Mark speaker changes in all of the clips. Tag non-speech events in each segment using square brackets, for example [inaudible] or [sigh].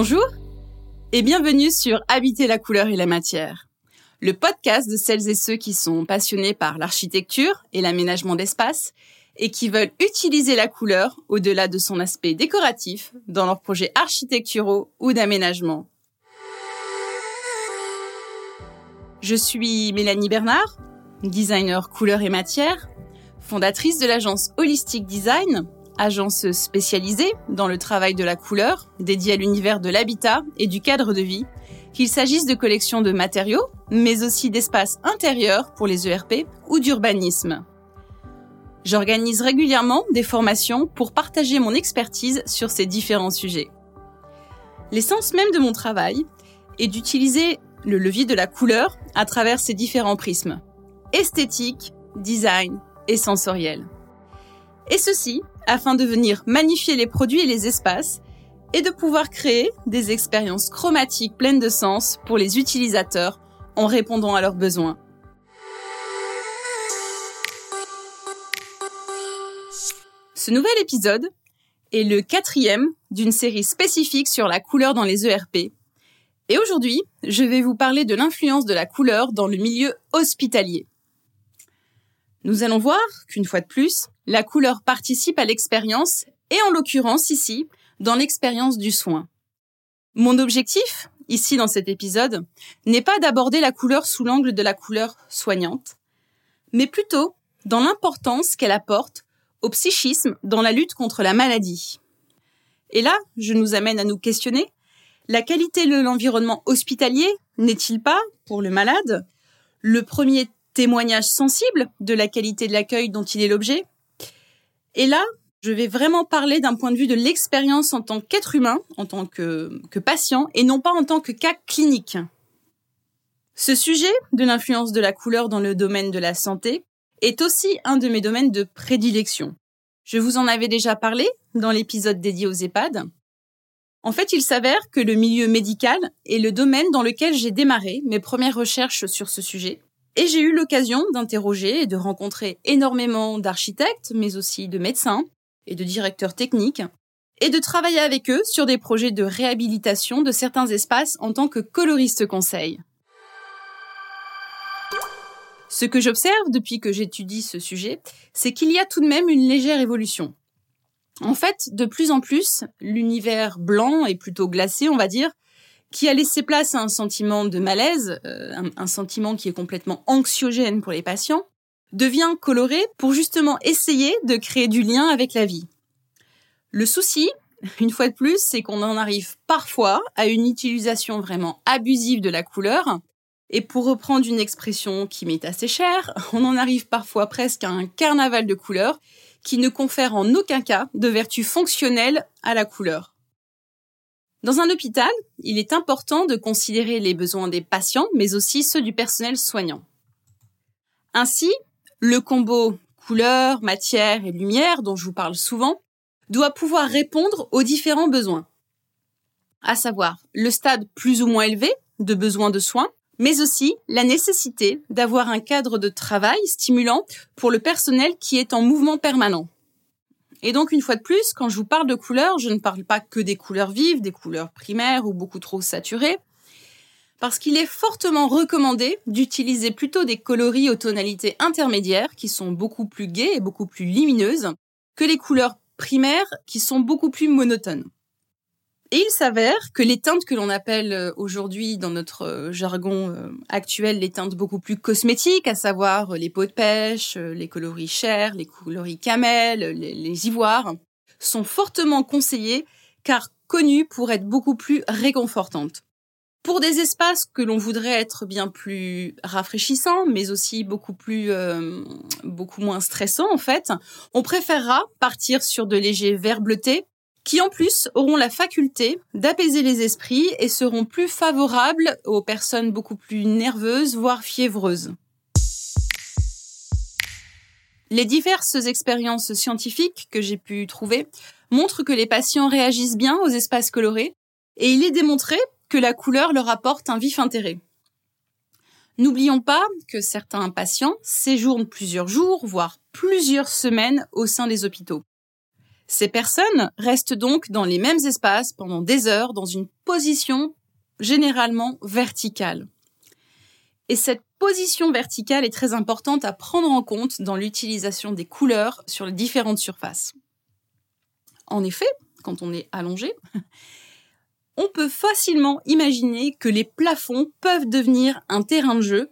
Speaker 1: Bonjour et bienvenue sur Habiter la couleur et la matière, le podcast de celles et ceux qui sont passionnés par l'architecture et l'aménagement d'espace et qui veulent utiliser la couleur au-delà de son aspect décoratif dans leurs projets architecturaux ou d'aménagement. Je suis Mélanie Bernard, designer couleur et matière, fondatrice de l'agence Holistic Design, agence spécialisée dans le travail de la couleur, dédiée à l'univers de l'habitat et du cadre de vie, qu'il s'agisse de collections de matériaux, mais aussi d'espaces intérieurs pour les ERP ou d'urbanisme. J'organise régulièrement des formations pour partager mon expertise sur ces différents sujets. L'essence même de mon travail est d'utiliser le levier de la couleur à travers ces différents prismes. Esthétique, design et sensoriel. Et ceci afin de venir magnifier les produits et les espaces et de pouvoir créer des expériences chromatiques pleines de sens pour les utilisateurs en répondant à leurs besoins. Ce nouvel épisode est le quatrième d'une série spécifique sur la couleur dans les ERP et aujourd'hui, je vais vous parler de l'influence de la couleur dans le milieu hospitalier. Nous allons voir qu'une fois de plus, la couleur participe à l'expérience et en l'occurrence ici, dans l'expérience du soin. Mon objectif, ici dans cet épisode, n'est pas d'aborder la couleur sous l'angle de la couleur soignante, mais plutôt dans l'importance qu'elle apporte au psychisme dans la lutte contre la maladie. Et là, je nous amène à nous questionner la qualité de l'environnement hospitalier n'est-il pas, pour le malade, le premier témoignage sensible de la qualité de l'accueil dont il est l'objet Et là, je vais vraiment parler d'un point de vue de l'expérience en tant qu'être humain, en tant que, patient, et non pas en tant que cas clinique. Ce sujet de l'influence de la couleur dans le domaine de la santé est aussi un de mes domaines de prédilection. Je vous en avais déjà parlé dans l'épisode dédié aux EHPAD, en fait, il s'avère que le milieu médical est le domaine dans lequel j'ai démarré mes premières recherches sur ce sujet. Et j'ai eu l'occasion d'interroger et de rencontrer énormément d'architectes, mais aussi de médecins et de directeurs techniques, et de travailler avec eux sur des projets de réhabilitation de certains espaces en tant que coloriste conseil. Ce que j'observe depuis que j'étudie ce sujet, c'est qu'il y a tout de même une légère évolution. En fait, de plus en plus, l'univers blanc et plutôt glacé, on va dire, qui a laissé place à un sentiment de malaise, euh, un, sentiment qui est complètement anxiogène pour les patients, devient coloré pour justement essayer de créer du lien avec la vie. Le souci, une fois de plus, c'est qu'on en arrive parfois à une utilisation vraiment abusive de la couleur. Et pour reprendre une expression qui m'est assez chère, [laughs] on en arrive parfois presque à un carnaval de couleurs qui ne confère en aucun cas de vertu fonctionnelle à la couleur. Dans un hôpital, il est important de considérer les besoins des patients, mais aussi ceux du personnel soignant. Ainsi, le combo couleur, matière et lumière dont je vous parle souvent doit pouvoir répondre aux différents besoins. À savoir le stade plus ou moins élevé de besoin de soins, mais aussi la nécessité d'avoir un cadre de travail stimulant pour le personnel qui est en mouvement permanent. Et donc, une fois de plus, quand je vous parle de couleurs, je ne parle pas que des couleurs vives, des couleurs primaires ou beaucoup trop saturées, parce qu'il est fortement recommandé d'utiliser plutôt des coloris aux tonalités intermédiaires qui sont beaucoup plus gaies et beaucoup plus lumineuses que les couleurs primaires qui sont beaucoup plus monotones. Et il s'avère que les teintes que l'on appelle euh, aujourd'hui dans notre euh, jargon euh, actuel les teintes beaucoup plus cosmétiques, à savoir les peaux de pêche, les coloris chers, les coloris camel, les, les ivoires, sont fortement conseillées car connues pour être beaucoup plus réconfortantes. Pour des espaces que l'on voudrait être bien plus rafraîchissants, mais aussi beaucoup plus, beaucoup moins stressants en fait, on préférera partir sur de légers verts bleutés qui en plus auront la faculté d'apaiser les esprits et seront plus favorables aux personnes beaucoup plus nerveuses, voire fiévreuses. Les diverses expériences scientifiques que j'ai pu trouver montrent que les patients réagissent bien aux espaces colorés et il est démontré que la couleur leur apporte un vif intérêt. N'oublions pas que certains patients séjournent plusieurs jours, voire plusieurs semaines au sein des hôpitaux. Ces personnes restent donc dans les mêmes espaces pendant des heures dans une position généralement verticale. Et cette position verticale est très importante à prendre en compte dans l'utilisation des couleurs sur les différentes surfaces. En effet, quand on est allongé, [laughs] on peut facilement imaginer que les plafonds peuvent devenir un terrain de jeu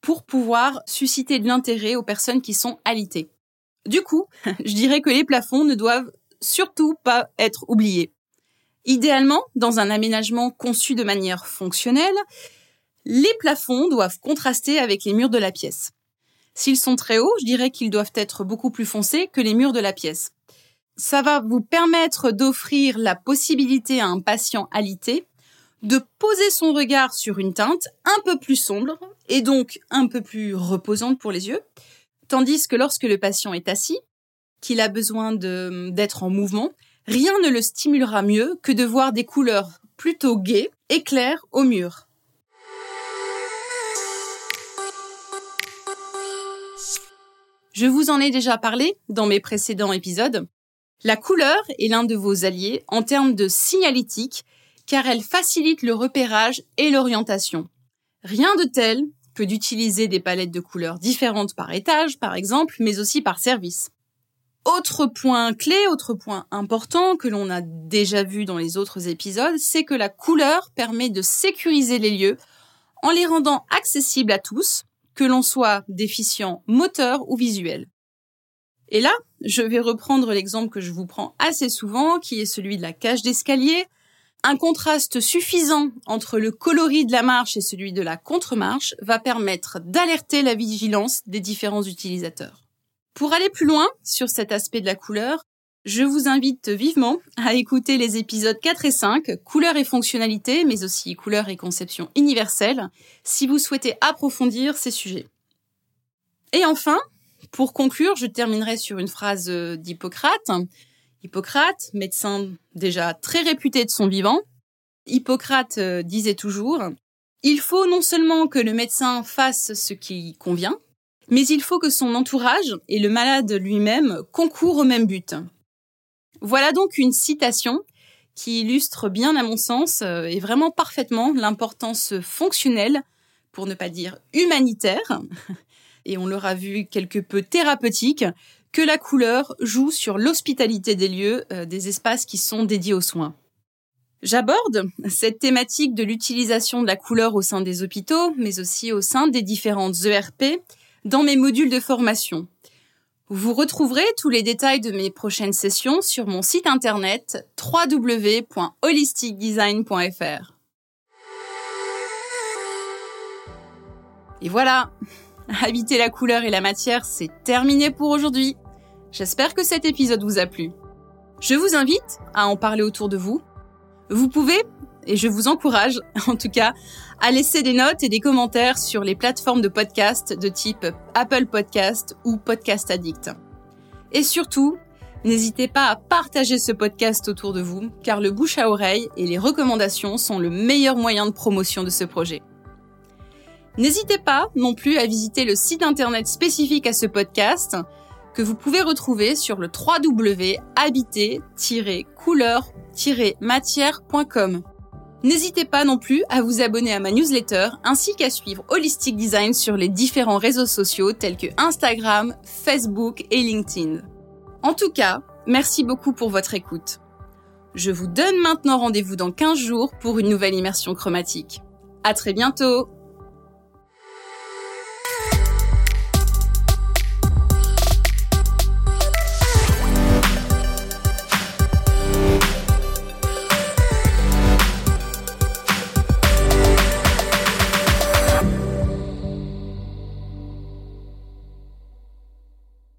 Speaker 1: pour pouvoir susciter de l'intérêt aux personnes qui sont alitées. Du coup, [laughs] je dirais que les plafonds ne doivent surtout pas être oubliés. Idéalement, dans un aménagement conçu de manière fonctionnelle, les plafonds doivent contraster avec les murs de la pièce. S'ils sont très hauts, je dirais qu'ils doivent être beaucoup plus foncés que les murs de la pièce. Ça va vous permettre d'offrir la possibilité à un patient alité de poser son regard sur une teinte un peu plus sombre et donc un peu plus reposante pour les yeux, tandis que lorsque le patient est assis, qu'il a besoin d'être en mouvement, rien ne le stimulera mieux que de voir des couleurs plutôt gaies et claires au mur. Je vous en ai déjà parlé dans mes précédents épisodes. La couleur est l'un de vos alliés en termes de signalétique car elle facilite le repérage et l'orientation. Rien de tel que d'utiliser des palettes de couleurs différentes par étage, par exemple, mais aussi par service. Autre point clé, autre point important que l'on a déjà vu dans les autres épisodes, c'est que la couleur permet de sécuriser les lieux en les rendant accessibles à tous, que l'on soit déficient moteur ou visuel. Et là, je vais reprendre l'exemple que je vous prends assez souvent, qui est celui de la cage d'escalier. Un contraste suffisant entre le coloris de la marche et celui de la contre-marche va permettre d'alerter la vigilance des différents utilisateurs. Pour aller plus loin sur cet aspect de la couleur, je vous invite vivement à écouter les épisodes 4 et 5, couleur et fonctionnalité, mais aussi couleur et conception universelle, si vous souhaitez approfondir ces sujets. Et enfin, pour conclure, je terminerai sur une phrase d'Hippocrate. Hippocrate, médecin déjà très réputé de son vivant, Hippocrate euh, disait toujours Il faut non seulement que le médecin fasse ce qui convient, mais il faut que son entourage et le malade lui-même concourent au même but. Voilà donc une citation qui illustre bien, à mon sens, euh, et vraiment parfaitement l'importance fonctionnelle, pour ne pas dire humanitaire, [laughs] et on l'aura vu quelque peu thérapeutique, que la couleur joue sur l'hospitalité des lieux, euh, des espaces qui sont dédiés aux soins. J'aborde cette thématique de l'utilisation de la couleur au sein des hôpitaux, mais aussi au sein des différentes ERP, dans mes modules de formation. Vous retrouverez tous les détails de mes prochaines sessions sur mon site internet www.holisticdesign.fr. Et voilà, [laughs] habiter la couleur et la matière, c'est terminé pour aujourd'hui. J'espère que cet épisode vous a plu. Je vous invite à en parler autour de vous. Vous pouvez, et je vous encourage [laughs] en tout cas, à laisser des notes et des commentaires sur les plateformes de podcast de type Apple Podcast ou Podcast Addict. Et surtout, n'hésitez pas à partager ce podcast autour de vous, car le bouche à oreille et les recommandations sont le meilleur moyen de promotion de ce projet. N'hésitez pas non plus à visiter le site internet spécifique à ce podcast que vous pouvez retrouver sur le www.habiter-couleur-matière.com. N'hésitez pas non plus à vous abonner à ma newsletter ainsi qu'à suivre Holistic Design sur les différents réseaux sociaux tels que Instagram, Facebook et LinkedIn. En tout cas, merci beaucoup pour votre écoute. Je vous donne maintenant rendez-vous dans 15 jours pour une nouvelle immersion chromatique. À très bientôt!